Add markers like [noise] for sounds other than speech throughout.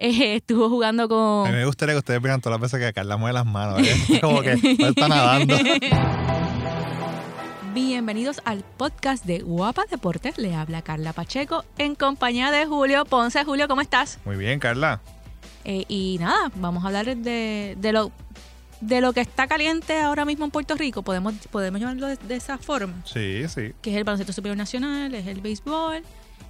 eh, estuvo jugando A con... mí me gustaría que ustedes vean todas las veces que Carla mueve las manos. ¿eh? [laughs] Como que no está nadando. [laughs] Bienvenidos al podcast de Guapa Deportes. Le habla Carla Pacheco en compañía de Julio Ponce. Julio, ¿cómo estás? Muy bien, Carla. Eh, y nada, vamos a hablar de, de lo de lo que está caliente ahora mismo en Puerto Rico, podemos, podemos llamarlo de, de esa forma, Sí, sí. que es el baloncesto superior nacional, es el béisbol.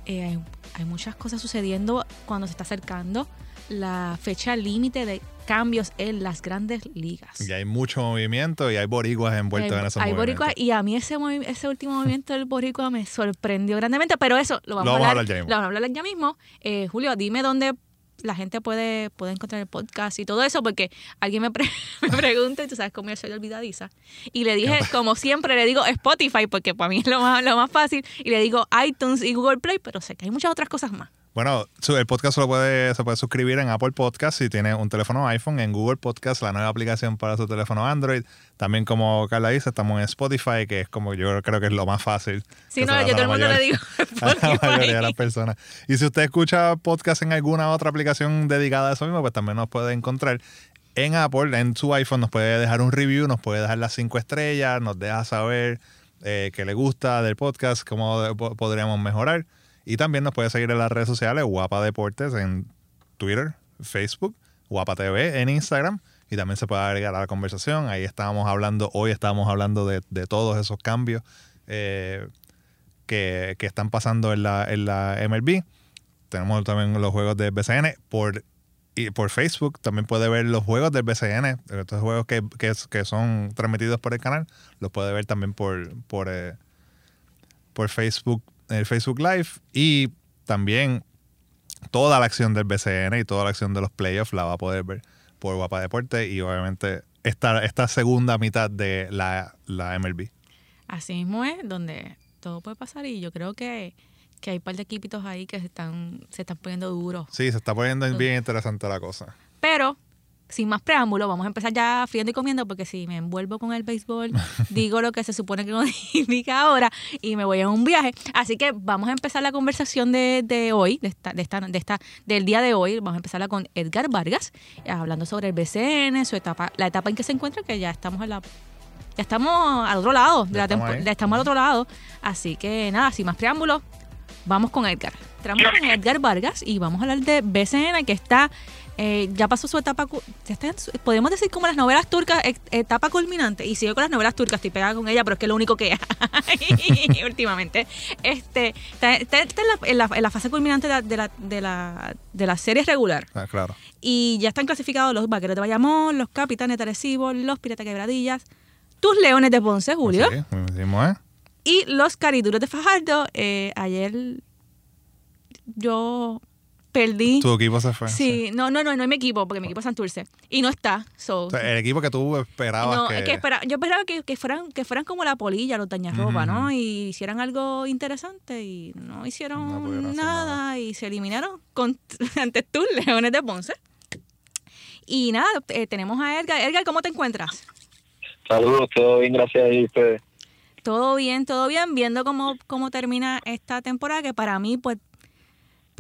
Eh, hay, hay muchas cosas sucediendo cuando se está acercando la fecha límite de cambios en las grandes ligas. Y hay mucho movimiento y hay boricuas envueltos Hay- en esos hay movimientos. boricuas y a mí ese, movi- ese último movimiento del boricua me sorprendió grandemente, pero eso lo vamos, Lo vamos a hablar ya mismo. lo vamos a hablar ya mismo. Eh, Julio, dime dónde la gente puede, puede encontrar el podcast y todo eso, porque alguien me, pre- [laughs] me pregunta, y tú sabes cómo yo soy olvidadiza, y le dije, como siempre, le digo Spotify, porque para mí es lo más, lo más fácil, y le digo iTunes y Google Play, pero sé que hay muchas otras cosas más. Bueno, el podcast se, lo puede, se puede suscribir en Apple Podcast si tiene un teléfono iPhone, en Google Podcast, la nueva aplicación para su teléfono Android. También, como Carla dice, estamos en Spotify, que es como yo creo que es lo más fácil. Que no, yo todo el mundo le digo [laughs] a la mayoría de las Spotify. personas. Y si usted escucha podcast en alguna otra aplicación dedicada a eso mismo, pues también nos puede encontrar en Apple, en su iPhone, nos puede dejar un review, nos puede dejar las cinco estrellas, nos deja saber eh, qué le gusta del podcast, cómo podríamos mejorar. Y también nos puede seguir en las redes sociales, Guapa Deportes, en Twitter, Facebook, Guapa TV, en Instagram. Y también se puede agregar a la conversación. Ahí estábamos hablando, hoy estábamos hablando de, de todos esos cambios eh, que, que están pasando en la, en la MLB. Tenemos también los juegos del BCN por, y por Facebook. También puede ver los juegos del BCN. Estos juegos que, que, que son transmitidos por el canal, los puede ver también por, por, eh, por Facebook, el Facebook Live. Y también toda la acción del BCN y toda la acción de los playoffs la va a poder ver por Guapa Deporte y obviamente esta, esta segunda mitad de la, la MLB. Así mismo es, donde todo puede pasar y yo creo que, que hay un par de equipitos ahí que se están, se están poniendo duros. Sí, se está poniendo bien interesante la cosa. Pero, sin más preámbulo, vamos a empezar ya friendo y comiendo porque si me envuelvo con el béisbol, [laughs] digo lo que se supone que uno [laughs] indica ahora y me voy a un viaje. Así que vamos a empezar la conversación de, de hoy, de esta, de esta, de esta, del día de hoy. Vamos a empezarla con Edgar Vargas, eh, hablando sobre el BCN, su etapa, la etapa en que se encuentra, que ya estamos en la ya estamos al otro lado, la estamos ya estamos al otro lado. Así que nada, sin más preámbulos, vamos con Edgar. Entramos con Edgar Vargas y vamos a hablar de BCN, que está, eh, ya pasó su etapa, podemos decir como las novelas turcas, et- etapa culminante. Y sigo con las novelas turcas, estoy pegada con ella, pero es que es lo único que hay [laughs] últimamente. Este, está, está- está en, la, en la- en la fase culminante de la, de la, de la, de la serie regular. Ah, claro. Y ya están clasificados los vaqueros de Bayamón, los capitanes de Arecibo, los piratas quebradillas, tus leones de Ponce, Julio, Sí, mismo, ¿eh? y los cariduros de Fajardo. Eh, ayer yo perdí. Tu equipo se fue. Sí, no, no, no, no es mi equipo, porque mi equipo es Santurce. Y no está. So, O sea, el equipo que tú esperabas no, que... es que espera- yo esperaba que, que fueran que fueran como la polilla, los dañarropa. ¿no? Y hicieran algo interesante y no hicieron No nada, nada. y se eliminaron con, [laughs] ante tus Leones de Ponce. Y nada, eh, tenemos a Edgar. Edgar, ¿cómo te encuentras? Saludos, todo bien, gracias a ustedes. Todo bien, todo bien, viendo cómo, cómo termina esta temporada, que para mí, pues,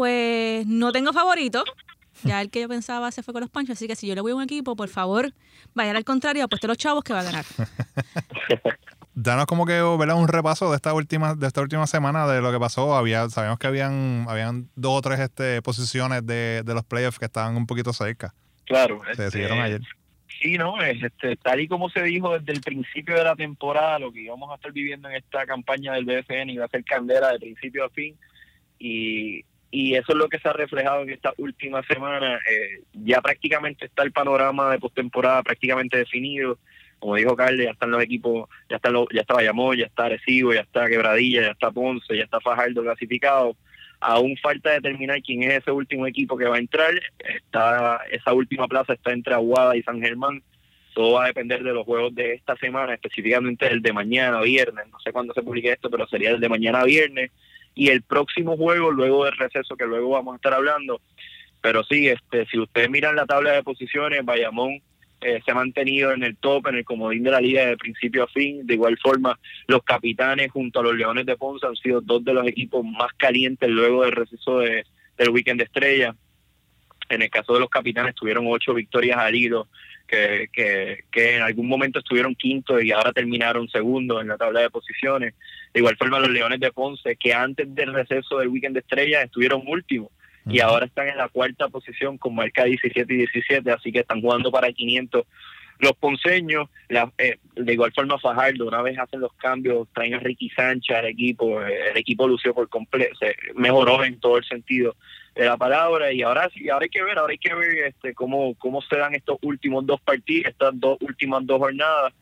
pues no tengo favorito. Ya el que yo pensaba se fue con los panchos, así que si yo le voy a un equipo, por favor, vayan al contrario, apuesto a los chavos que va a ganar. [laughs] Danos como que ¿verdad? un repaso de esta última de esta última semana de lo que pasó. Había sabíamos que habían habían dos o tres este, posiciones de, de los playoffs que estaban un poquito cerca. Claro. Se este, decidieron ayer. Sí, no, es, este, tal y como se dijo desde el principio de la temporada, lo que íbamos a estar viviendo en esta campaña del BFN iba a ser candela de principio a fin. Y, y eso es lo que se ha reflejado en esta última semana. Eh, ya prácticamente está el panorama de postemporada prácticamente definido. Como dijo Carlos, ya están los equipos, ya está, lo- ya está Bayamón, ya está Arecibo, ya está Quebradilla, ya está Ponce, ya está Fajardo clasificado. Aún falta determinar quién es ese último equipo que va a entrar. Está esa última plaza está entre Aguada y San Germán. Todo va a depender de los juegos de esta semana, específicamente el de mañana, viernes. No sé cuándo se publique esto, pero sería el de mañana, viernes. Y el próximo juego, luego del receso, que luego vamos a estar hablando. Pero sí, este, si ustedes miran la tabla de posiciones, Bayamón eh, se ha mantenido en el top, en el comodín de la liga de principio a fin. De igual forma, los capitanes junto a los Leones de Ponce han sido dos de los equipos más calientes luego del receso de, del weekend estrella. En el caso de los capitanes tuvieron ocho victorias al hilo, que, que, que en algún momento estuvieron quinto y ahora terminaron segundo en la tabla de posiciones. De igual forma los Leones de Ponce, que antes del receso del weekend de estrellas estuvieron últimos y ahora están en la cuarta posición con marca 17 y 17, así que están jugando para 500 los ponceños, la, eh, de igual forma Fajardo, una vez hacen los cambios, traen a Ricky Sánchez al equipo, eh, el equipo lució por completo, se mejoró en todo el sentido de la palabra y ahora sí, ahora hay que ver, ahora hay que ver este cómo, cómo se dan estos últimos dos partidos, estas dos últimas dos jornadas,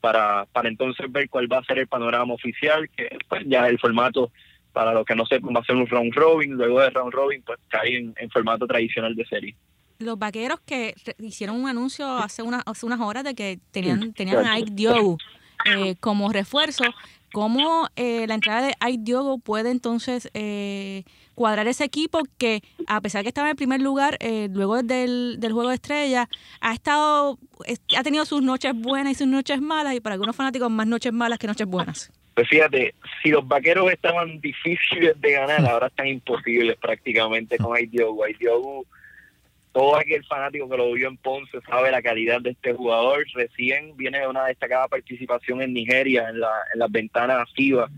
para, para entonces ver cuál va a ser el panorama oficial, que pues ya el formato para los que no sepan va a ser un round robin, luego de round robin pues cae en, en formato tradicional de serie. Los vaqueros que hicieron un anuncio hace, una, hace unas horas de que tenían, tenían a Ike Diogo eh, como refuerzo, ¿cómo eh, la entrada de Ike Diogo puede entonces eh, cuadrar ese equipo que, a pesar que estaba en el primer lugar, luego del, del juego de estrella, ha estado, ha tenido sus noches buenas y sus noches malas, y para algunos fanáticos más noches malas que noches buenas? Pues fíjate, si los vaqueros estaban difíciles de ganar, ahora están imposibles prácticamente con Ike Diogo. Ike Diogo todo aquel fanático que lo vio en Ponce sabe la calidad de este jugador. Recién viene de una destacada participación en Nigeria, en, la, en las ventanas FIBA,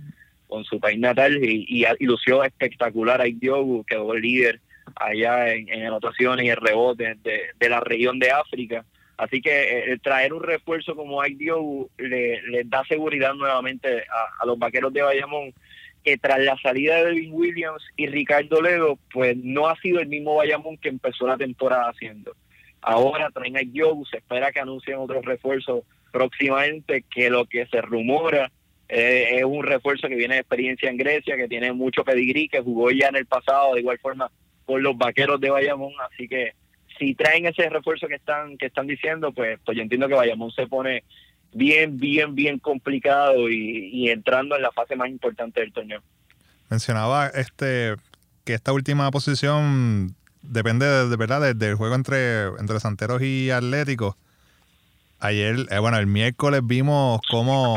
con su país natal, y, lució espectacular a Diogu, quedó líder allá en, anotaciones y en rebotes de, la región de África. Así que eh, traer un refuerzo como Ike le, le da seguridad nuevamente a los vaqueros de Bayamón que tras la salida de Devin Williams y Ricardo Ledo, pues no ha sido el mismo Bayamón que empezó la temporada haciendo. Ahora traen a Yogu, se espera que anuncien otros refuerzos próximamente, que lo que se rumora eh, es un refuerzo que viene de experiencia en Grecia, que tiene mucho pedigrí, que jugó ya en el pasado de igual forma con los vaqueros de Bayamón, así que si traen ese refuerzo que están que están diciendo, pues, pues yo entiendo que Bayamón se pone bien, bien, bien complicado y, entrando en la fase más importante del torneo. Mencionaba este que esta última posición depende de, verdad del, juego entre, entre Santeros y Atléticos. Ayer, eh, bueno, el miércoles vimos cómo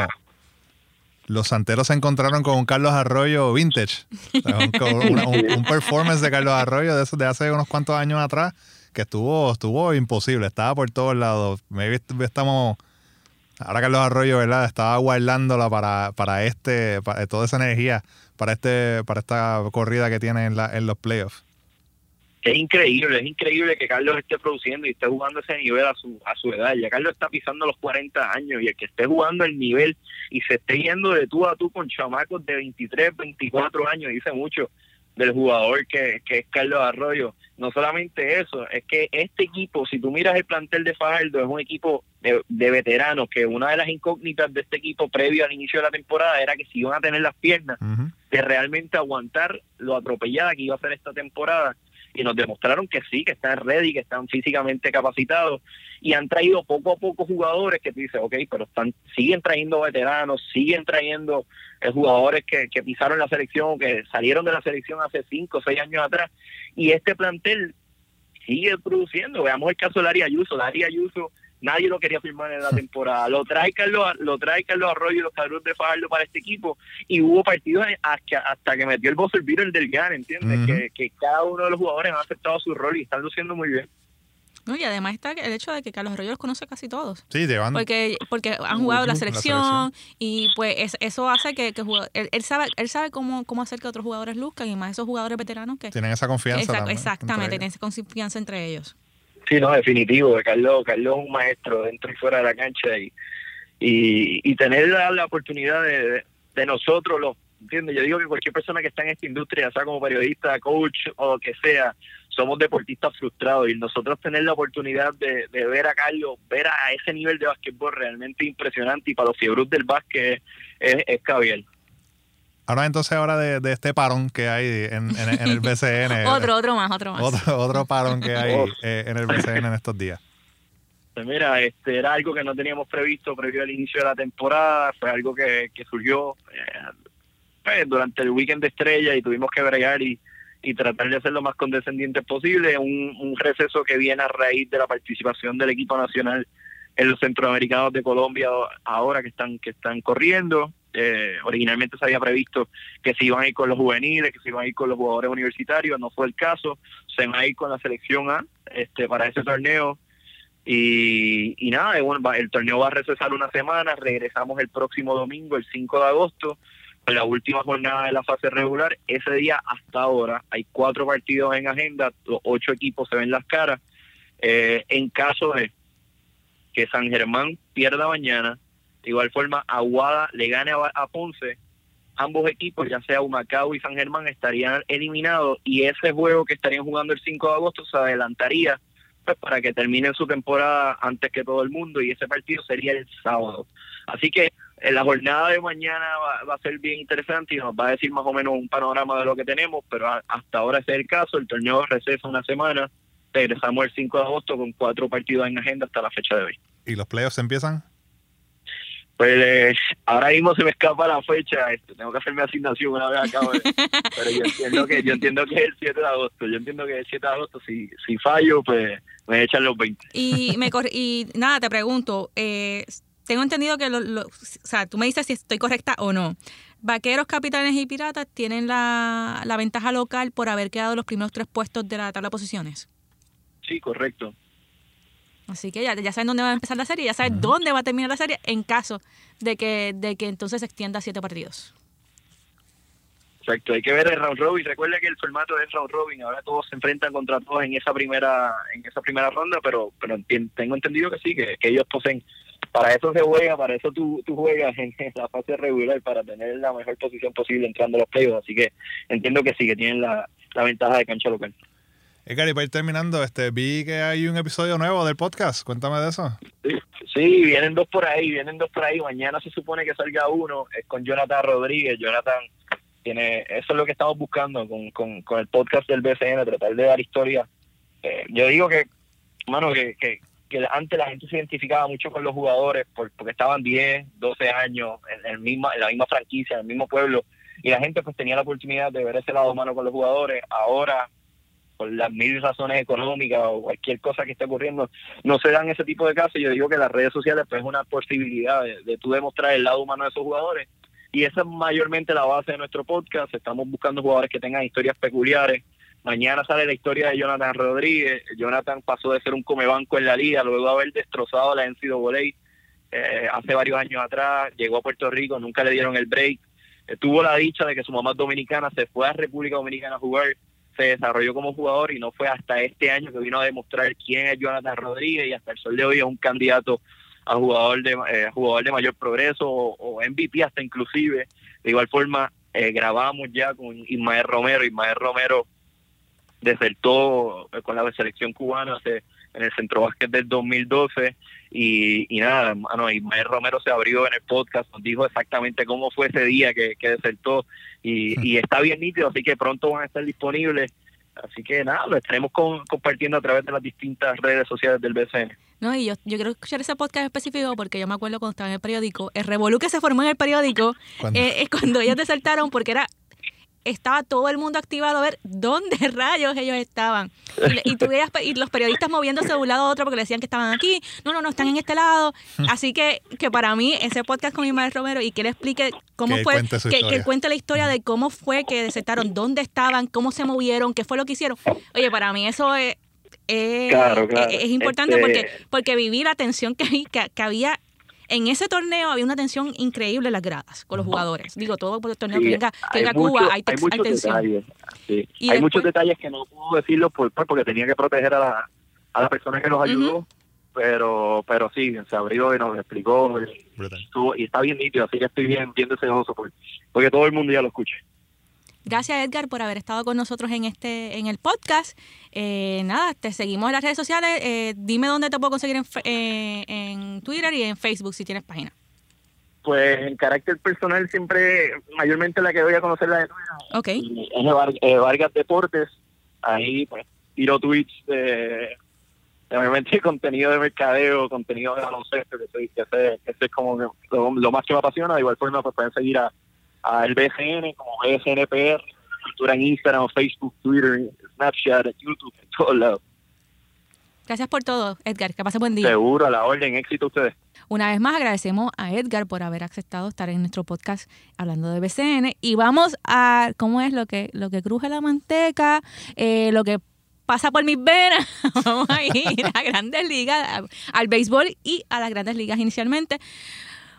los Santeros se encontraron con un Carlos Arroyo vintage. un, performance de Carlos Arroyo de, de hace unos cuantos años atrás que estuvo, estuvo imposible, estaba por todos lados. Maybe estamos Ahora Carlos Arroyo, ¿verdad? Estaba guardándola para, para este, para toda esa energía, para este, para esta corrida que tiene en, la, en los playoffs. Es increíble, es increíble que Carlos esté produciendo y esté jugando ese nivel a su, a su edad. Ya Carlos está pisando los 40 años y el que esté jugando el nivel y se esté yendo de tú a tú con chamacos de 23, 24 años, dice mucho del jugador que, que es Carlos Arroyo. No solamente eso, es que este equipo, si tú miras el plantel de Fajardo, es un equipo de, veteranos, que una de las incógnitas de este equipo previo al inicio de la temporada era que si iban a tener las piernas de realmente aguantar lo atropellada que iba a ser esta temporada y nos demostraron que sí, que están ready, que están físicamente capacitados y han traído poco a poco jugadores que tú dices, ok, pero están siguen trayendo veteranos, siguen trayendo eh, jugadores que, pisaron la selección, que salieron de la selección hace cinco o seis años atrás y este plantel sigue produciendo. Veamos el caso de Laria Ayuso. Laria Ayuso nadie lo quería firmar en la [laughs] temporada. Lo trae Carlos, lo trae Carlos Arroyo y los cabros de Fajardo para este equipo y hubo partidos hasta, hasta que metió el buzzer beater del GAN, ¿entiendes? que, cada uno de los jugadores ha aceptado su rol y están luciendo muy bien. No, y además está el hecho de que Carlos Arroyo los conoce casi todos. Sí, Porque, porque han jugado la selección, y pues eso hace que, él, sabe él sabe cómo, cómo hacer que otros jugadores luzcan y más esos jugadores veteranos que... Tienen esa confianza. exactamente, tienen esa confianza entre ellos. Sí, no, definitivo. Carlos, Carlos es un maestro dentro y fuera de la cancha y, y, tener la, oportunidad de, de, nosotros, los, ¿entiendes? Yo digo que cualquier persona que está en esta industria, sea como periodista, coach o lo que sea, somos deportistas frustrados y nosotros tener la oportunidad de, de ver a Carlos, ver a ese nivel de básquetbol realmente impresionante y para los fiebros del básquet es, es caviel. Ahora entonces ahora de, este parón que hay en, el BCN. [laughs] otro, otro más, otro más. Otro, otro parón que hay eh, en el BCN en estos días. Pues mira, este era algo que no teníamos previsto previo al inicio de la temporada, fue algo que, surgió eh, pues, durante el weekend de estrella y tuvimos que bregar y, y tratar de ser lo más condescendiente posible, un, un receso que viene a raíz de la participación del equipo nacional en los centroamericanos de Colombia ahora que están que están corriendo eh, originalmente se había previsto que se iban a ir con los juveniles, que se iban a ir con los jugadores universitarios, no fue el caso, se va a ir con la selección A este, para ese torneo. Y, nada, el torneo va a recesar una semana, regresamos el próximo domingo, el 5 de agosto, la última jornada de la fase regular. Ese día hasta ahora hay cuatro partidos en agenda, los ocho equipos se ven las caras. Eh, en caso de que San Germán pierda mañana, de igual forma Aguada le gane a, Ponce, ambos equipos, ya sea Humacao y San Germán, estarían eliminados y ese juego que estarían jugando el 5 de agosto se adelantaría pues, para que terminen su temporada antes que todo el mundo y ese partido sería el sábado. Así que en la jornada de mañana va, a ser bien interesante y nos va a decir más o menos un panorama de lo que tenemos, pero hasta ahora ese es el caso, el torneo recesa una semana, regresamos el 5 de agosto con cuatro partidos en agenda hasta la fecha de hoy. ¿Y los playoffs empiezan? Pues ahora mismo se me escapa la fecha, este, tengo que hacer mi asignación una vez acabo [laughs] pero yo entiendo que yo entiendo que es el 7 de agosto, yo entiendo que es el 7 de agosto, si, si fallo pues me echan los 20. Y, me y nada, te pregunto, eh, tengo entendido que, o sea, tú me dices si estoy correcta o no. Vaqueros, Capitanes y Piratas tienen la, la ventaja local por haber quedado los primeros tres puestos de la tabla de posiciones. Sí, correcto. Así que ya, ya saben dónde va a empezar la serie, ya saben dónde va a terminar la serie en caso de que, de que entonces se extienda a siete partidos. Exacto, hay que ver el round robin. Recuerda que el formato es round robin. Ahora todos se enfrentan contra todos en esa primera en esa primera ronda, pero pero tengo entendido que sí, que, ellos poseen. Para eso se juega, para eso tú, tú juegas en la fase regular, para tener la mejor posición posible entrando a los playoffs. Así que entiendo que sí, que tienen la, la ventaja de cancha local. Edgar, y para ir terminando, este, vi que hay un episodio nuevo del podcast. Cuéntame de eso. Sí, vienen dos por ahí, vienen dos por ahí. Mañana se supone que salga uno, es con Jonathan Rodríguez. Jonathan tiene, eso es lo que estamos buscando con, con, con el podcast del BCN, tratar de dar historia. Eh, yo digo que, mano, que, que, que, antes la gente se identificaba mucho con los jugadores porque estaban 10, 12 años en, el misma, en la misma franquicia, en el mismo pueblo, y la gente pues tenía la oportunidad de ver ese lado humano con los jugadores. Ahora por las mil razones económicas o cualquier cosa que esté ocurriendo, no se dan ese tipo de casos. Yo digo que las redes sociales pues es una posibilidad de, de tú demostrar el lado humano de esos jugadores y esa es mayormente la base de nuestro podcast. Estamos buscando jugadores que tengan historias peculiares. Mañana sale la historia de Jonathan Rodríguez. Jonathan pasó de ser un comebanco en la liga luego de haber destrozado la NCAA eh, hace varios años atrás. Llegó a Puerto Rico, nunca le dieron el break. Eh, tuvo la dicha de que su mamá dominicana se fue a República Dominicana a jugar se desarrolló como jugador y no fue hasta este año que vino a demostrar quién es Jonathan Rodríguez y hasta el sol de hoy es un candidato a jugador de eh, jugador de mayor progreso o, MVP hasta inclusive. De igual forma, eh, grabamos ya con Ismael Romero. Ismael Romero desertó eh, con la selección cubana hace, en el centro básquet del 2012 y, y nada, hermano, Ismael Romero se abrió en el podcast, nos dijo exactamente cómo fue ese día que, que desertó y, y está bien nítido, así que pronto van a estar disponibles. Así que nada, lo estaremos compartiendo a través de las distintas redes sociales del BCN. No, y yo, yo quiero escuchar ese podcast específico porque yo me acuerdo cuando estaba en el periódico, el revolú que se formó en el periódico eh, es cuando ellos desertaron porque era estaba todo el mundo activado a ver dónde [laughs] rayos ellos estaban. Y, tú veías y los periodistas moviéndose de un lado a otro porque le decían que estaban aquí. No, no, no, están en este lado. Así que, que para mí, ese podcast con Ismael Romero y que él explique cómo fue, que, que, cuente la historia de cómo fue que desertaron, dónde estaban, cómo se movieron, qué fue lo que hicieron. Oye, para mí eso es, es, importante porque, este porque viví la tensión que, que, que había en ese torneo había una tensión increíble en las gradas con los jugadores. Digo, todo por el torneo que venga, que Cuba, hay, hay, tensión. Detalles, hay muchos detalles que no puedo decirlo por, porque tenía que proteger a la, a la persona que nos ayudó. Pero pero sí, se abrió y nos explicó. Y, está bien nítido, así que estoy bien, bien deseoso porque, porque todo el mundo ya lo escuche. Gracias Edgar por haber estado con nosotros en este en el podcast. Eh, nada, te seguimos en las redes sociales. Eh, dime dónde te puedo conseguir en, eh, en Twitter y en Facebook si tienes página. Pues en carácter personal siempre, mayormente la que voy a conocer la de Twitter. Ok. Es Vargas Deportes. Ahí pues tiro tweets de, obviamente [laughs] contenido de mercadeo, contenido de baloncesto, que, soy, que, ese, es como lo, más que me apasiona. De igual forma pues pueden seguir a al BCN como BCNPR, cultura en Instagram, Facebook, Twitter, Snapchat, YouTube, en todos lados. Gracias por todo, Edgar. Que pase buen día. Seguro, a la orden. Éxito a ustedes. Una vez más agradecemos a Edgar por haber aceptado estar en nuestro podcast hablando de BCN y vamos a cómo es lo que lo que cruje la manteca, eh, lo que pasa por mis venas. [laughs] Vamos a ir a grandes ligas, al béisbol y a las grandes ligas inicialmente.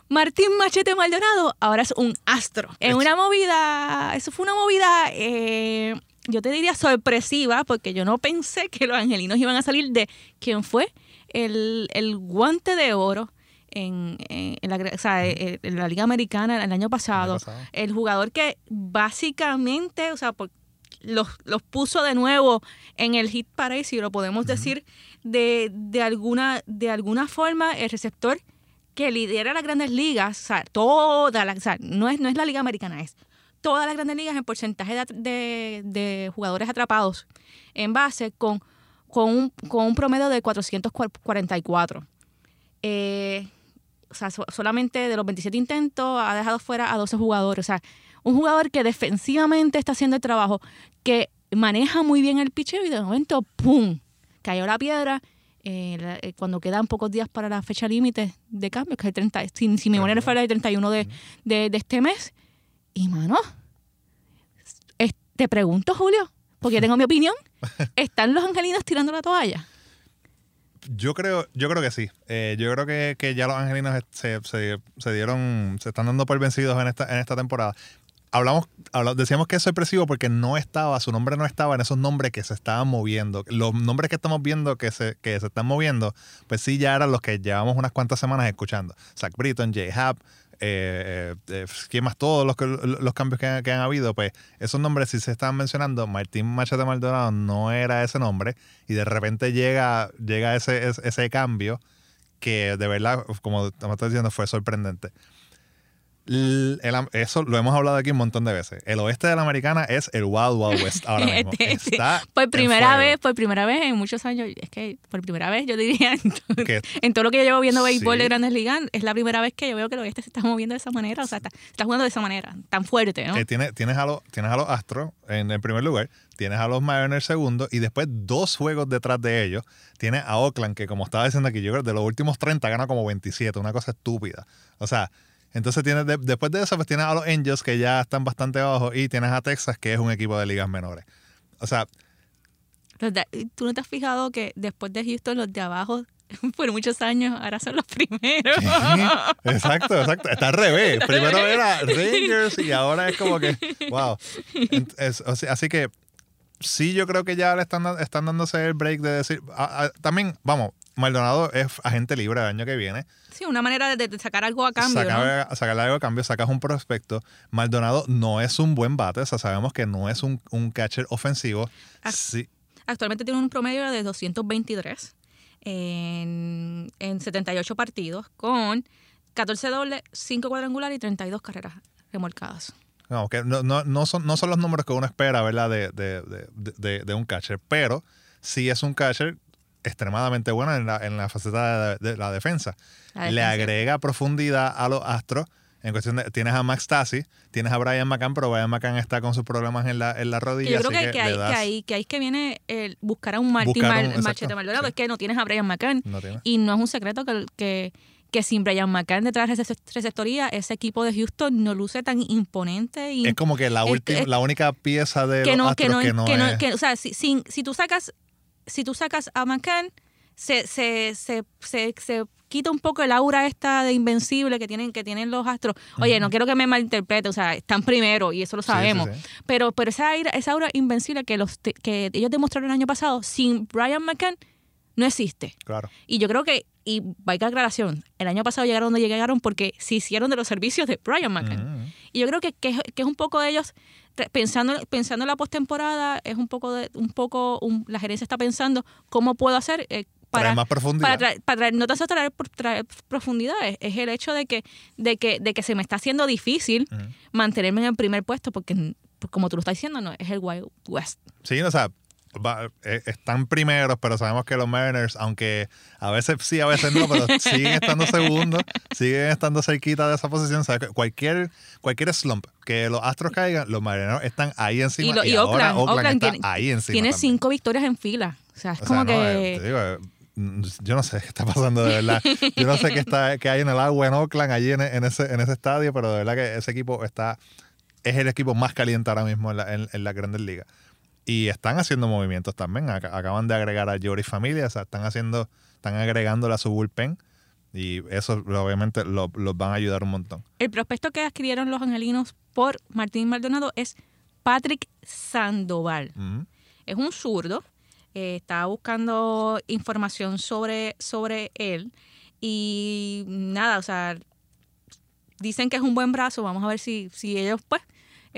Martín Machete Maldonado ahora es un astro. En una movida, eso fue una movida, eh, yo te diría sorpresiva, porque yo no pensé que los angelinos iban a salir de quién fue el, el guante de oro en, en- en la, o sea, en- en la Liga Americana el año pasado. pasado. El jugador que básicamente, o sea, por- los, los puso de nuevo en el hit parade, si lo podemos decir, de, de, alguna, de alguna forma, el receptor que lidera las grandes ligas, o sea, toda la, no es, no es la liga americana, es todas las grandes ligas en porcentaje de, de- jugadores atrapados en base con, con, un, con un promedio de 444. Eh, o sea, so- solamente de los 27 intentos ha dejado fuera a 12 jugadores. O sea, un jugador que defensivamente está haciendo el trabajo, que maneja muy bien el picheo y de momento, ¡pum! Cayó la piedra. Eh, la- eh, cuando quedan pocos días para la fecha límite de cambio, que es el 30, si, si mi memoria no falla, el 31 de, de, de este mes. Y, mano, es- te pregunto, Julio, porque yo tengo mi opinión, [laughs] ¿están los angelinos tirando la toalla? Yo creo, yo creo que sí. Eh, yo creo que, que ya los angelinos se, se- se dieron, se están dando por vencidos en esta, en esta temporada. Hablamos, habla- decíamos que es sorpresivo porque no estaba, su nombre no estaba en esos nombres que se estaban moviendo. Los nombres que estamos viendo que se, que se están moviendo, pues sí ya eran los que llevamos unas cuantas semanas escuchando. Zach Britton, Jay Happ, eh, eh, eh, ¿quién más? Todos los, los cambios que, han- que han habido, pues esos nombres sí se estaban mencionando. Martín Machete Maldonado no era ese nombre y de repente llega, llega ese, ese, ese cambio que de verdad, como estamos diciendo, fue sorprendente. El eso lo hemos hablado aquí un montón de veces. El oeste de la americana es el Wild Wild West ahora [laughs] mismo. Este, este, Está por en primera vez, por primera vez en muchos años, es que por primera vez yo diría [laughs] en, to- Que- en todo lo que yo llevo viendo béisbol Sí. de grandes ligas, es la primera vez que yo veo que el oeste se está moviendo de esa manera, o sea, está, está jugando de esa manera, tan fuerte, ¿no? Eh, tiene- tienes, a los, tienes a los Astros en el primer lugar, tienes a los Mariners segundo y después dos juegos detrás de ellos tienes a Oakland que como estaba diciendo aquí, yo creo que de los últimos 30 gana como 27, una cosa estúpida. O sea, entonces tienes de- después de eso pues tienes a los Angels que ya están bastante abajo y tienes a Texas que es un equipo de ligas menores. O sea, ¿Tú no te has fijado que después de Houston los de abajo [laughs] por muchos años ahora son los primeros? exacto, exacto. Está al revés. Primero era Rangers y ahora es como que, [laughs] wow. Es- así que sí, yo creo que ya le están, dándose el break de decir. a- a- también, vamos, Maldonado es agente libre el año que viene. Sí, una manera de, de sacar algo a cambio, ¿no? Sacar- algo a cambio, sacas un prospecto. Maldonado no es un buen bate, o sea, sabemos que no es un, un catcher ofensivo. Ah. Sí, Actualmente tiene un promedio de 223 en, en 78 partidos con 14 dobles, 5 cuadrangulares y 32 carreras remolcadas. No, que no, no, no son, no son los números que uno espera, ¿verdad? De, de, de, de- de un catcher, pero sí es un catcher extremadamente bueno en la, en la faceta de, de la defensa. La Le agrega profundidad a los Astros. En cuestión de, tienes a Max Tassi, tienes a Brian McCann, pero Brian McCann está con sus problemas en la, en la rodilla. yo creo así que, ahí, que, ahí, que ahí es que viene el buscar a un Martín exacto, Machete Maldonado. sí. Es que no tienes a Brian McCann. No. Y no es un secreto que, que, que sin Brian McCann detrás de esa receptoría, ese equipo de Houston no luce tan imponente y Es como que la, es- última, la única pieza de que los no, Astros que no, que no, es... o sea, si, si, si tú sacas, si tú sacas a McCann, se, se, se, se, se quita un poco el aura esta de invencible que tienen, que tienen los astros. Oye, no quiero que me malinterprete, o sea, están primero y eso lo Sí, sí, sabemos. sí. Pero, pero esa, aura, esa aura invencible que los que ellos demostraron el año pasado, sin Brian McCann, no existe. Claro. Y yo creo que, y vaya aclaración, el año pasado llegaron donde llegaron porque se hicieron de los servicios de Brian McCann. Ujú. Y yo creo que, que, es- que es un poco de ellos pensando pensando en la postemporada, es un poco de un poco un- la gerencia está pensando cómo puedo hacer eh, para Traer más profundidad. para traer, para traer- no tan solo traer, por- traer profundidad, es, es el hecho de que de que de que se me está haciendo difícil mantenerme en el primer puesto porque pues, como tú lo estás diciendo, no es el Wild West. Sí, o sea, va- eh, están primeros, pero sabemos que los Mariners, aunque a veces sí, a veces no, pero [laughs] siguen estando segundos, siguen estando cerquita de esa posición. O sea, cualquier, cualquier slump que los Astros caigan, los Marineros están ahí encima. Y, lo- y ahora Oakland, Oakland está tiene, ahí encima. tiene también. cinco victorias en fila. O sea, es O sea, como no, que eh, te digo, eh, yo no sé qué está pasando de verdad. Yo no sé qué está qué hay en el agua en Oakland, allí en, en ese, en ese estadio, pero de verdad que ese equipo está es el equipo más caliente ahora mismo en la, en, en la Grandes Ligas. Y están haciendo movimientos también. Ac- Acaban de agregar a Jory Familia, o sea, están haciendo, están agregándole a su bullpen. Y eso obviamente lo- los van a ayudar un montón. El prospecto que adquirieron los angelinos por Martín Maldonado es Patrick Sandoval. Ujú. Es un zurdo. eh, estaba buscando información sobre, sobre él. Y nada, o sea, dicen que es un buen brazo. Vamos a ver si, si ellos, pues,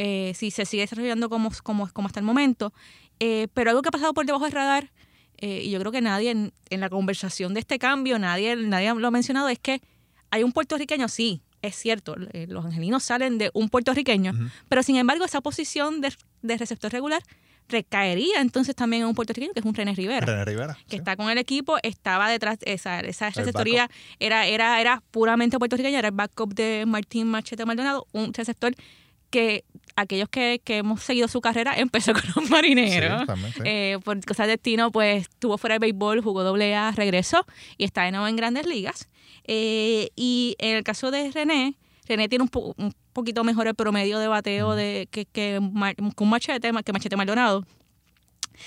eh, si se sigue desarrollando como, como, como hasta el momento. Eh, pero algo que ha pasado por debajo del radar, eh, y yo creo que nadie en, en la conversación de este cambio, nadie, nadie lo ha mencionado, es que hay un puertorriqueño, sí, es cierto, eh, los angelinos salen de un puertorriqueño, Ujú. pero sin embargo esa posición de, de receptor regular recaería entonces también en un puertorriqueño que es un René Rivera René Rivera. que sí. está con el equipo, estaba detrás, esa, esa receptoría era, era, era puramente puertorriqueña, era el backup de Martín Machete Maldonado, un receptor que aquellos que, que hemos seguido su carrera empezó [laughs] con los marineros. Sí, también, sí. Eh, por cosas de destino, pues estuvo fuera del béisbol, jugó doble A, regresó y está de nuevo en grandes ligas. Eh, y en el caso de René, René tiene un, po- un poquito mejor el promedio de bateo de, que, que, que machete, que Machete Maldonado.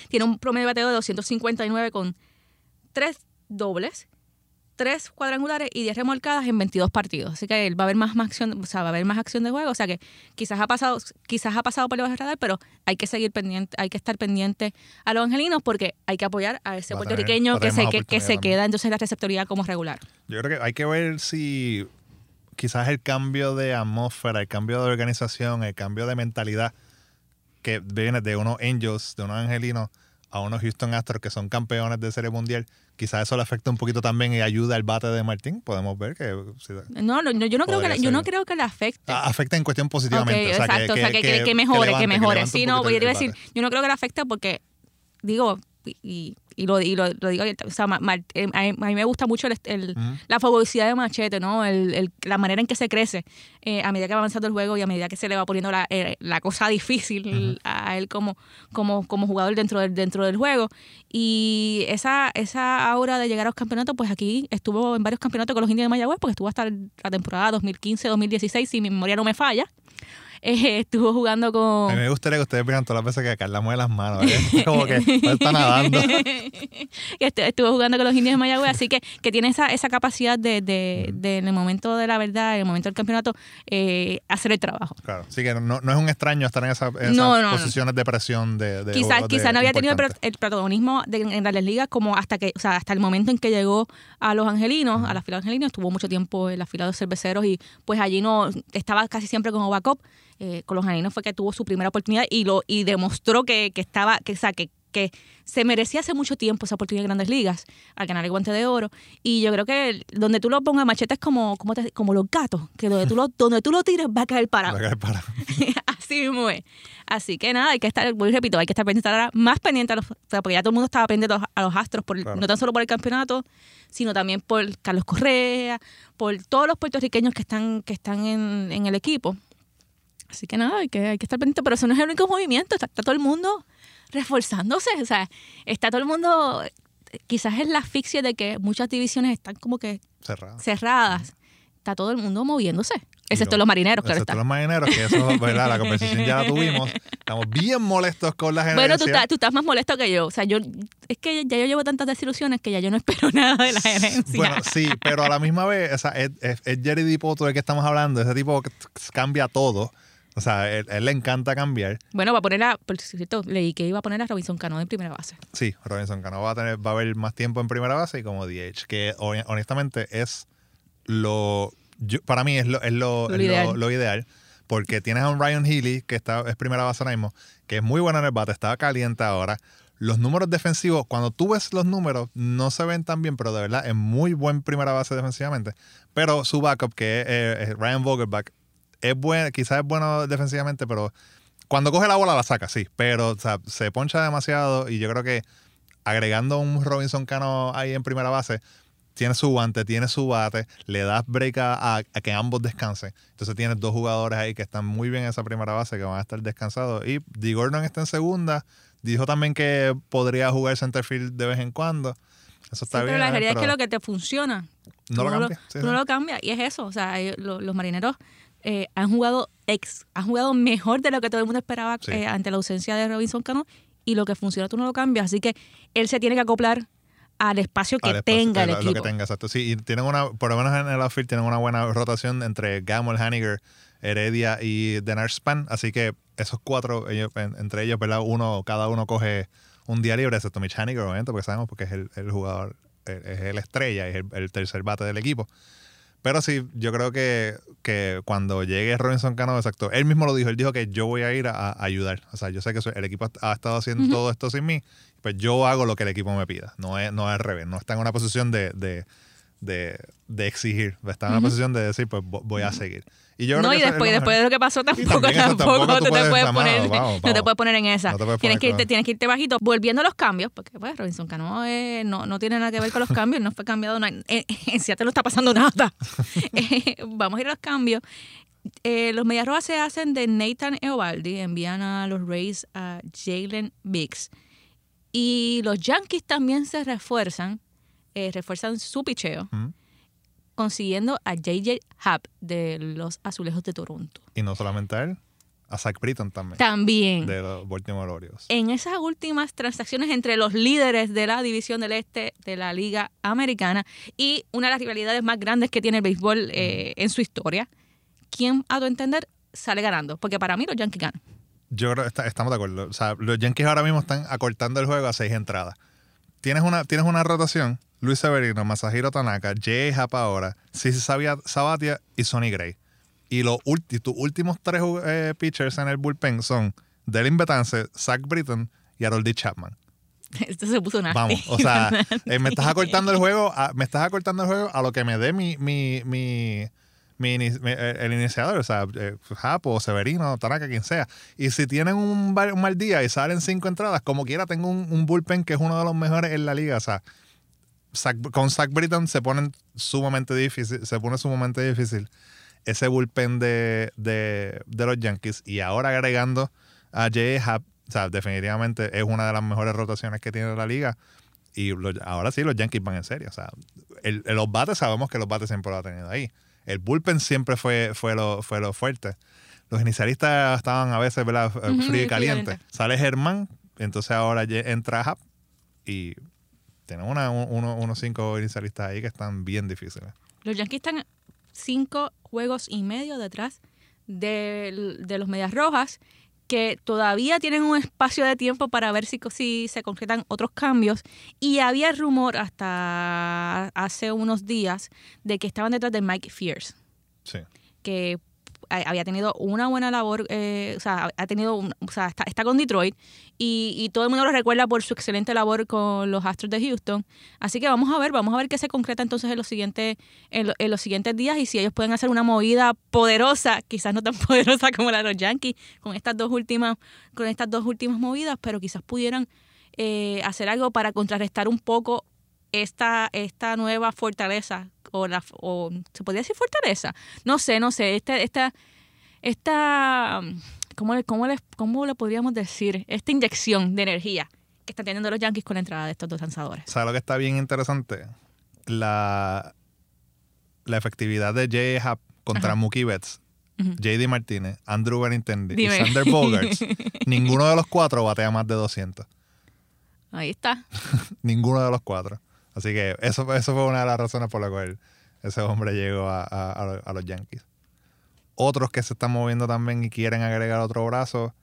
Tiene un promedio de bateo de 259 con tres dobles, tres cuadrangulares y 10 remolcadas en 22 partidos. Así que él va a haber más, más acción, o sea, va a haber más acción de juego. O sea que quizás ha pasado, quizás ha pasado por del radar, pero hay que seguir pendiente, hay que estar pendiente a los angelinos porque hay que apoyar a ese Va a tener- puertorriqueño que se, que, que se queda entonces en la receptoría como regular. Yo creo que hay que ver si quizás el cambio de atmósfera, el cambio de organización, el cambio de mentalidad que viene de unos Angels, de unos Angelinos, a unos Houston Astros que son campeones de Serie Mundial, quizás eso le afecta un poquito también y ayuda al bate de Martín. Podemos ver que No, no, yo no creo que yo no creo que le afecte. a- afecta en cuestión positivamente. Ok, o sea, exacto, o sea, que, que, que mejore, que, levante, mejore. Sí, no, iba a decir, yo no creo que le afecte porque, digo, y, y, y lo, y lo, lo digo o sea, Ma- eh, a, mí, me gusta mucho el, el- la fogosidad de Machete, ¿no? El, el- la manera en que se crece eh, a medida que va avanzando el juego y a medida que se le va poniendo la, eh, la cosa difícil a él como, como, como jugador dentro del, dentro del juego. Y esa, esa aura de llegar a los campeonatos, pues aquí estuvo en varios campeonatos con los indios de Mayagüez, porque estuvo hasta la temporada 2015-2016, si mi memoria no me falla. Eh, estuvo jugando A con... mí me gustaría que ustedes vieran todas las veces que Carla mueve las manos. ¿eh? [laughs] Como que no está nadando. [laughs] estuvo jugando con los indios de Mayagüez, así que, que tiene esa, esa capacidad de, de, de, en el momento de la verdad, en el momento del campeonato, eh, hacer el trabajo. Claro, sí que no, no es un extraño estar en, esa- en esas No, no, no. posiciones de presión de, de Quizás quizá no había tenido el, protagonismo de- en las ligas como hasta que, o sea, hasta el momento en que llegó a los angelinos, a la fila de los angelinos, estuvo mucho tiempo en la fila de los cerveceros y pues allí no estaba casi siempre como backup. Eh, con los angelinos fue que tuvo su primera oportunidad y lo y demostró que, que estaba, que, o sea, que, que se merecía hace mucho tiempo esa oportunidad en grandes ligas al ganar el guante de oro. Y yo creo que donde tú lo pongas machete es como, como, te- como los gatos, que donde tú lo, [laughs] donde tú lo tires va a caer parado. Va a caer para- [laughs] Así mismo es. Así que nada, hay que estar, vuelvo y repito, hay que estar pendiente ahora más pendiente a los, o sea, porque ya todo el mundo estaba pendiente a los, a los astros, por, Claro. no tan solo por el campeonato, sino también por Carlos Correa, por todos los puertorriqueños que están, que están en, en el equipo. Así que nada, hay que, hay que estar pendiente, pero eso no es el único movimiento, está, está todo el mundo reforzándose, o sea, está todo el mundo, quizás es la asfixia de que muchas divisiones están como que cerradas, está todo el mundo moviéndose, excepto lo- los marineros, claro Excepto está. los marineros, que eso, ¿verdad? La conversación ya la tuvimos. Estamos bien molestos con la gerencia. Bueno, tú estás, tú estás más molesto que yo. O sea, yo es que ya yo llevo tantas desilusiones que ya yo no espero [laughs] nada de la gerencia. Bueno, sí, pero a la misma vez, o sea, es, es- es Jerry Dipoto del que estamos hablando, ese tipo cambia todo. O sea, él, él le encanta cambiar. Bueno, va a poner a, por cierto, leí que iba a poner a Robinson Cano en primera base. Sí, Robinson Cano va a tener, va a haber más tiempo en primera base y como DH, que hon- honestamente es lo, yo- para mí es lo, es lo, Lo es ideal. lo ideal, porque tienes a un Ryan Healy que está, es primera base ahora mismo, que es muy bueno en el bate, está caliente ahora. Los números defensivos, cuando tú ves los números, no se ven tan bien, pero de verdad es muy buen primera base defensivamente. Pero su backup, que es, eh, es Ryan Vogelbach, es bueno, quizás es bueno defensivamente, pero cuando coge la bola la saca, sí. Pero o sea, se poncha demasiado y yo creo que agregando un Robinson Cano ahí en primera base, tiene su guante, tiene su bate, le das break a, que ambos descansen. Entonces tienes dos jugadores ahí que están muy bien en esa primera base, que van a estar descansados. Y D. Gordon está en segunda. Dijo también que podría jugar centerfield de vez en cuando. Eso está Sí, bien. pero la ¿eh? realidad es que lo que te funciona, no lo cambia. Sí, tú sí. no lo cambias. Y es eso. O sea, los marineros eh, han jugado ex, han jugado mejor de lo que todo el mundo esperaba Sí. eh, ante la ausencia de Robinson Cano. y lo que funciona tú no lo cambias. Así que él se tiene que acoplar al espacio que Al espacio, tenga el lo- equipo. Lo que tenga, exacto. Sí, y tienen una, por lo menos en el outfield tienen una buena rotación entre Gamble, Haniger, Heredia y Denar Span. Así que esos cuatro, ellos, en- entre ellos, ¿verdad? Uno, cada uno coge un día libre, excepto Mitch Haniger, obviamente, porque sabemos porque es el, el jugador, eh, es el estrella, es el, el tercer bate del equipo. Pero sí, yo creo que, que cuando llegue Robinson Cano, exacto, él mismo lo dijo, él dijo que yo voy a ir a, a ayudar. O sea, yo sé que el equipo ha estado haciendo todo esto sin mí, pues yo hago lo que el equipo me pida. No es, no es al revés, no está en una posición de, de, de, de exigir, está en una posición de decir, pues vo- voy a seguir. Y yo no, y después, después de lo que pasó, tampoco, tampoco, te puedes poner, vamos, no te vamos. puedes poner en esa. No te puedes tienes, poner que irte, tienes que irte bajito. Volviendo a los cambios, porque pues Robinson Cano eh, no, no tiene nada que ver con los cambios, no fue cambiado. No, en, en Seattle no está pasando nada. [laughs] Eh, vamos a ir a los cambios. Eh, los Medias Rojas se hacen de Nathan Eovaldi, envían a los Rays a Jalen Biggs. Y los Yankees también se refuerzan, eh, refuerzan su picheo, consiguiendo a JJ Happ de los Azulejos de Toronto. Y no solamente a él, a Zach Britton también, También. de los Baltimore Orioles. En esas últimas transacciones entre los líderes de la división del este de la Liga Americana y una de las rivalidades más grandes que tiene el béisbol eh, en su historia, ¿quién, a tu entender, sale ganando? Porque para mí los Yankees ganan. Yo creo que está- estamos de acuerdo. O sea, los Yankees ahora mismo están acortando el juego a seis entradas. Tienes una, tienes una rotación, Luis Severino, Masahiro Tanaka, Jay Happ ahora, Sisi Sabia- Sabatia y Sonny Gray. Y los tus últimos tres eh, pitchers en el bullpen son Delin Betance, Zach Britton y Harold Chapman. [laughs] Esto se puso nasty. Vamos, o sea, [laughs] eh, me estás acortando el juego, a, me estás acortando el juego a lo que me dé mi, mi, mi, eh, el iniciador, o sea, eh, Japo, Severino, Tanaka, quien sea. Y si tienen un, mal- un mal día y salen cinco entradas, como quiera, tengo un, un bullpen que es uno de los mejores en la liga, o sea, Zach- con Zach Britton se ponen sumamente difícil, se pone sumamente difícil ese bullpen de, de, de los Yankees y ahora agregando a Jay Happ, o sea, definitivamente es una de las mejores rotaciones que tiene la liga y los- ahora sí los Yankees van en serio, o sea, el- los bates sabemos que los bates siempre lo ha tenido ahí. El bullpen siempre fue, fue, lo, fue lo fuerte. Los inicialistas estaban a veces ¿verdad? Frío y caliente. Sale Germán, entonces ahora entra Happ y tienen una, un- uno- unos cinco inicialistas ahí que están bien difíciles. Los Yankees están cinco juegos y medio detrás del- de, los Medias Rojas, que todavía tienen un espacio de tiempo para ver si, si se concretan otros cambios. Y había rumor hasta hace unos días de que estaban detrás de Mike Fierce, Sí. que había tenido una buena labor, eh, o sea, ha tenido, un- o sea, está, con Detroit y, y todo el mundo lo recuerda por su excelente labor con los Astros de Houston. Así que vamos a ver, vamos a ver qué se concreta entonces en los siguientes, en, lo- en los siguientes días y si ellos pueden hacer una movida poderosa, quizás no tan [laughs] poderosa como la de los Yankees, con estas dos últimas, con estas dos últimas movidas, pero quizás pudieran eh, hacer algo para contrarrestar un poco esta, esta nueva fortaleza, o, la, o se podría decir fortaleza, no sé, no sé, esta, esta, esta ¿cómo, le, cómo, le, ¿cómo le podríamos decir? Esta inyección de energía que están teniendo los Yankees con la entrada de estos dos lanzadores. ¿Sabes lo que está bien interesante? La, la efectividad de Jay Happ contra Ajá. Mookie Betts. JD Martínez, Andrew Benintendi y. Sander Bogarts. [laughs] ninguno de los cuatro batea más de 200. Ahí está. [laughs] Ninguno de los cuatro. Así que eso, eso fue una de las razones por la cual ese hombre llegó a, a- a lo- a los Yankees. Otros que se están moviendo también y quieren agregar otro brazo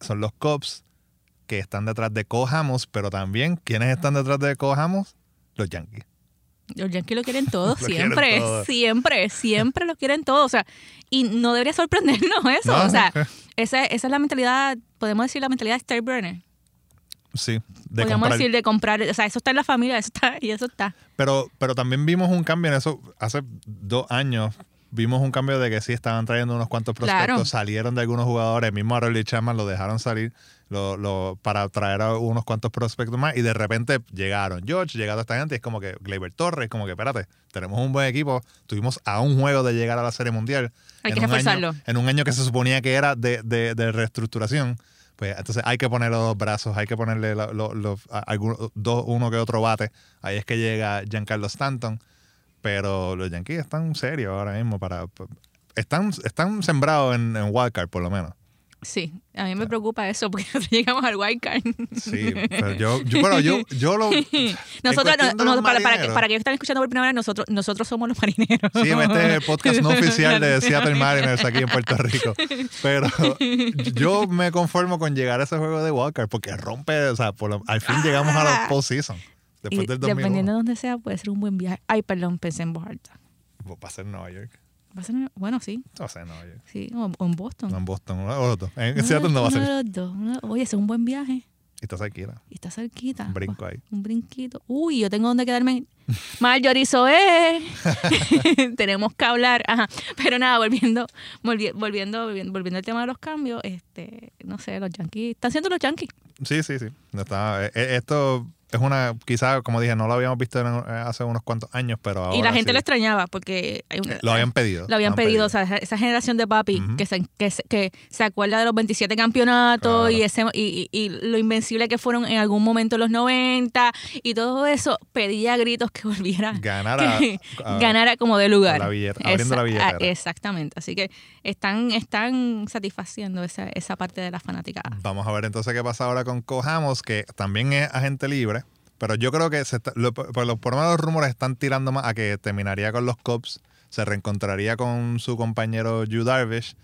son los Cubs, que están detrás de Cojamos, pero también, ¿quiénes están detrás de Cojamos? Los Yankees. Los Yankees lo quieren todo, [laughs] Lo quieren siempre, todo. siempre, siempre lo quieren todo. O sea, y no debería sorprendernos [laughs] eso. No. O sea, esa, esa es la mentalidad, podemos decir la mentalidad de Steinbrenner. Sí, de Podríamos comprar. decir de comprar, o sea, eso está en la familia, eso está, y eso está. Pero, pero también vimos un cambio en eso. Hace dos años vimos un cambio de que sí estaban trayendo unos cuantos prospectos. Claro. Salieron de algunos jugadores. El mismo Harold Chapman lo dejaron salir lo, lo- para traer a unos cuantos prospectos más. Y de repente llegaron George, llegaron esta gente. Y es como que Gleyber Torres, como que espérate, tenemos un buen equipo. Tuvimos a un juego de llegar a la Serie Mundial. Hay en que un año- reforzarlo. en un año que se suponía que era de, de- de reestructuración. Pues entonces hay que ponerle los brazos, hay que ponerle lo- lo- los- a- algún- dos, uno que otro bate. Ahí es que llega Giancarlo Stanton. Pero los Yankees están serios ahora mismo para. pa- Están, están sembrados en, en Wildcard, por lo menos. Sí, a mí me preocupa eso porque [laughs] nosotros llegamos al wild card. Sí, [laughs] pero yo, yo, bueno, yo, yo lo. [laughs] Nosotros, no, para, para, que, para que están escuchando por primera vez, nosotros, nosotros somos los marineros. Sí, este es el podcast no oficial de Seattle Mariners aquí en Puerto Rico. Pero yo me conformo con llegar a ese juego de Walker porque rompe, o sea, por lo- al fin llegamos a la postseason. Después Y del dependiendo 2001. de donde sea, puede ser un buen viaje. Ay, perdón, pensé en voz alta. Va a ser Nueva York. Va a ser- bueno, sí, Va a ser Nueva York. sí, o, o en Boston. No en Boston, o los dos. En Uno Seattle no va a ser. los dos, uno- oye, ese es un buen viaje. Y está cerquita. Y está cerquita. Un brinco ahí. Un brinquito. Uy, yo tengo donde quedarme. Marjorie Soe. [laughs] Tenemos que hablar. Ajá. Pero nada, volviendo, volvi- volviendo, volviendo, volviendo al tema de los cambios, este, no sé, los Yankees. Están siendo los Yankees. Sí, sí, sí. No está, eh, eh, esto es una, quizás, como dije, no lo habíamos visto en- eh, hace unos cuantos años, pero ahora y la gente sí. lo extrañaba porque hay una- Lo habían pedido. Lo habían pedido, o sea, esa- esa generación de papi que, se, que, se, que se acuerda de los 27 campeonatos Claro. y, ese, y, y- y lo invencible que fueron en algún momento los 90 y todo eso, pedía a gritos que [laughs] volviera. Ganar a- que a- ganara como de lugar. la billeta- abriendo la billetera. ah, exactamente. Así que están, están satisfaciendo esa, esa parte de la fanaticada. Vamos a ver entonces qué pasa ahora con Cojamos, que también es agente libre, pero yo creo que se está- lo- por, lo, por lo menos los rumores están tirando más a que terminaría con los Cubs, se reencontraría con su compañero Yu Darvish.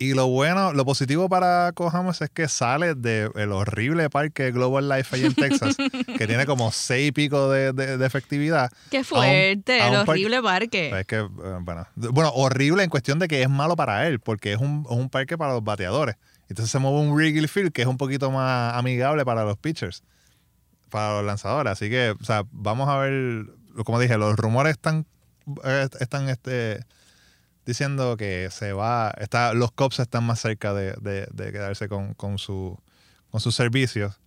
Y lo bueno, lo positivo para Cojamos es que sale del horrible parque Global Life ahí en Texas, [laughs] que tiene como seis y pico de, de- de efectividad. Qué fuerte, a un el parque- horrible parque. Es que, eh, bueno, bueno, horrible en cuestión de que es malo para él, porque es un, es un parque para los bateadores. Entonces se mueve un Wrigley Field que es un poquito más amigable para los pitchers, para los lanzadores. Así que, o sea, vamos a ver, como dije, los rumores están, están este, diciendo que se va, está, los Cubs están más cerca de, de- de quedarse con, con, su, con sus servicios.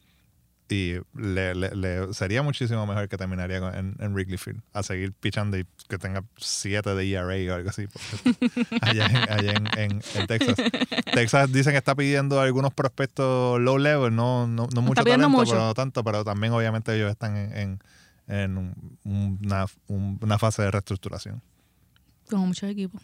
Y le, le- le- sería muchísimo mejor que terminaría en, en Wrigley Field a seguir pichando y que tenga 7 de ERA o algo así. [laughs] allá en, allá en- en- Texas. Texas dicen que está pidiendo algunos prospectos low level, no, no, no mucho talento, mucho. pero no tanto, pero también obviamente ellos están en, en- en un- una, un- una fase de reestructuración. Como muchos equipos.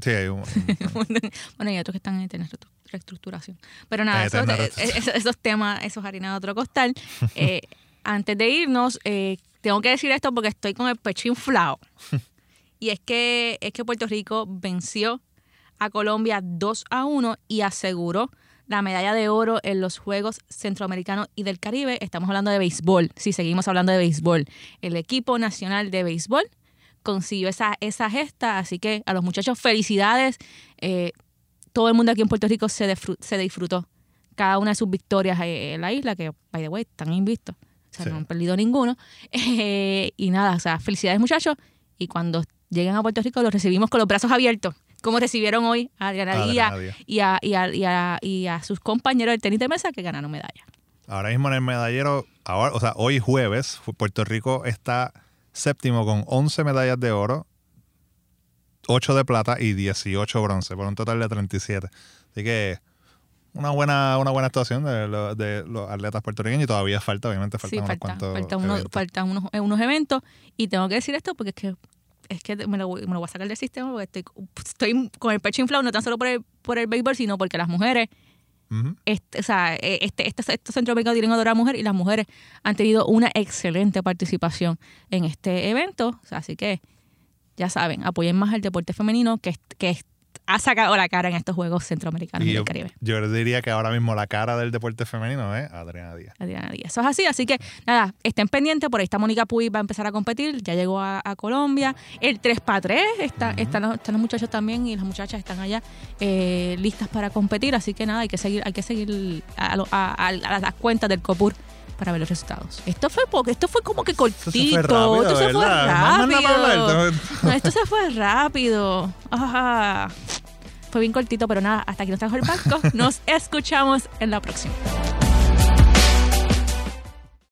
Sí, hay un, [laughs] bueno, y otros que están en eterna reestru- reestructuración. Pero nada, esos, eh, esos- esos temas, esos harina de otro costal. [laughs] Eh, antes de irnos, eh, tengo que decir esto porque estoy con el pecho inflado. [laughs] Y es que, es que Puerto Rico venció a Colombia 2 a 1 y aseguró la medalla de oro en los Juegos Centroamericanos y del Caribe. Estamos hablando de béisbol, si seguimos hablando de béisbol. El equipo nacional de béisbol consiguió esa, esa gesta, así que a los muchachos felicidades. Eh, todo el mundo aquí en Puerto Rico se, disfru- se disfrutó cada una de sus victorias eh, en la isla, que, by the way, están invictos. O sea, Sí. no han perdido ninguno. [laughs] Eh, y nada, o sea, felicidades muchachos. Y cuando lleguen a Puerto Rico los recibimos con los brazos abiertos, como recibieron hoy a Díaz. y a, y, a, y, a, y a sus compañeros del tenis de mesa que ganaron medalla. Ahora mismo en el medallero, ahora, o sea, hoy jueves, Puerto Rico está séptimo con 11 medallas de oro, 8 de plata y 18 bronce, por un total de 37. Así que una buena, una buena actuación de, lo- de los atletas puertorriqueños y todavía falta, obviamente, faltan sí, unos falta, cuantos falta uno- eventos. faltan unos, eh, unos eventos. Y tengo que decir esto porque es que es que me lo, voy- me lo voy a sacar del sistema porque estoy, estoy con el pecho inflado, no tan solo por el, por el béisbol, sino porque las mujeres este, o sea, eh, este, este, estos centroamericanos tienen adorada mujer y las mujeres han tenido una excelente participación en este evento. O sea, así que ya saben, apoyen más el deporte femenino que, que ha sacado la cara en estos Juegos Centroamericanos y, Y yo, Caribe. yo diría que ahora mismo la cara del deporte femenino es Adriana Díaz. Adriana Díaz. Eso es así, así que nada, estén pendientes, por ahí está Mónica Puy, va a empezar a competir, ya llegó a, a Colombia. El 3 para 3, está, están, los, están los muchachos también y las muchachas están allá eh, listas para competir, así que nada, hay que seguir, hay que seguir a- a- a las cuentas del COPUR para ver los resultados. Esto fue poco, esto fue como que cortito, Esto se fue rápido, esto se fue rápido. fue rápido. Ajá. Fue bien cortito, pero nada, hasta aquí nos trajo el barco. [laughs] Nos escuchamos en la próxima.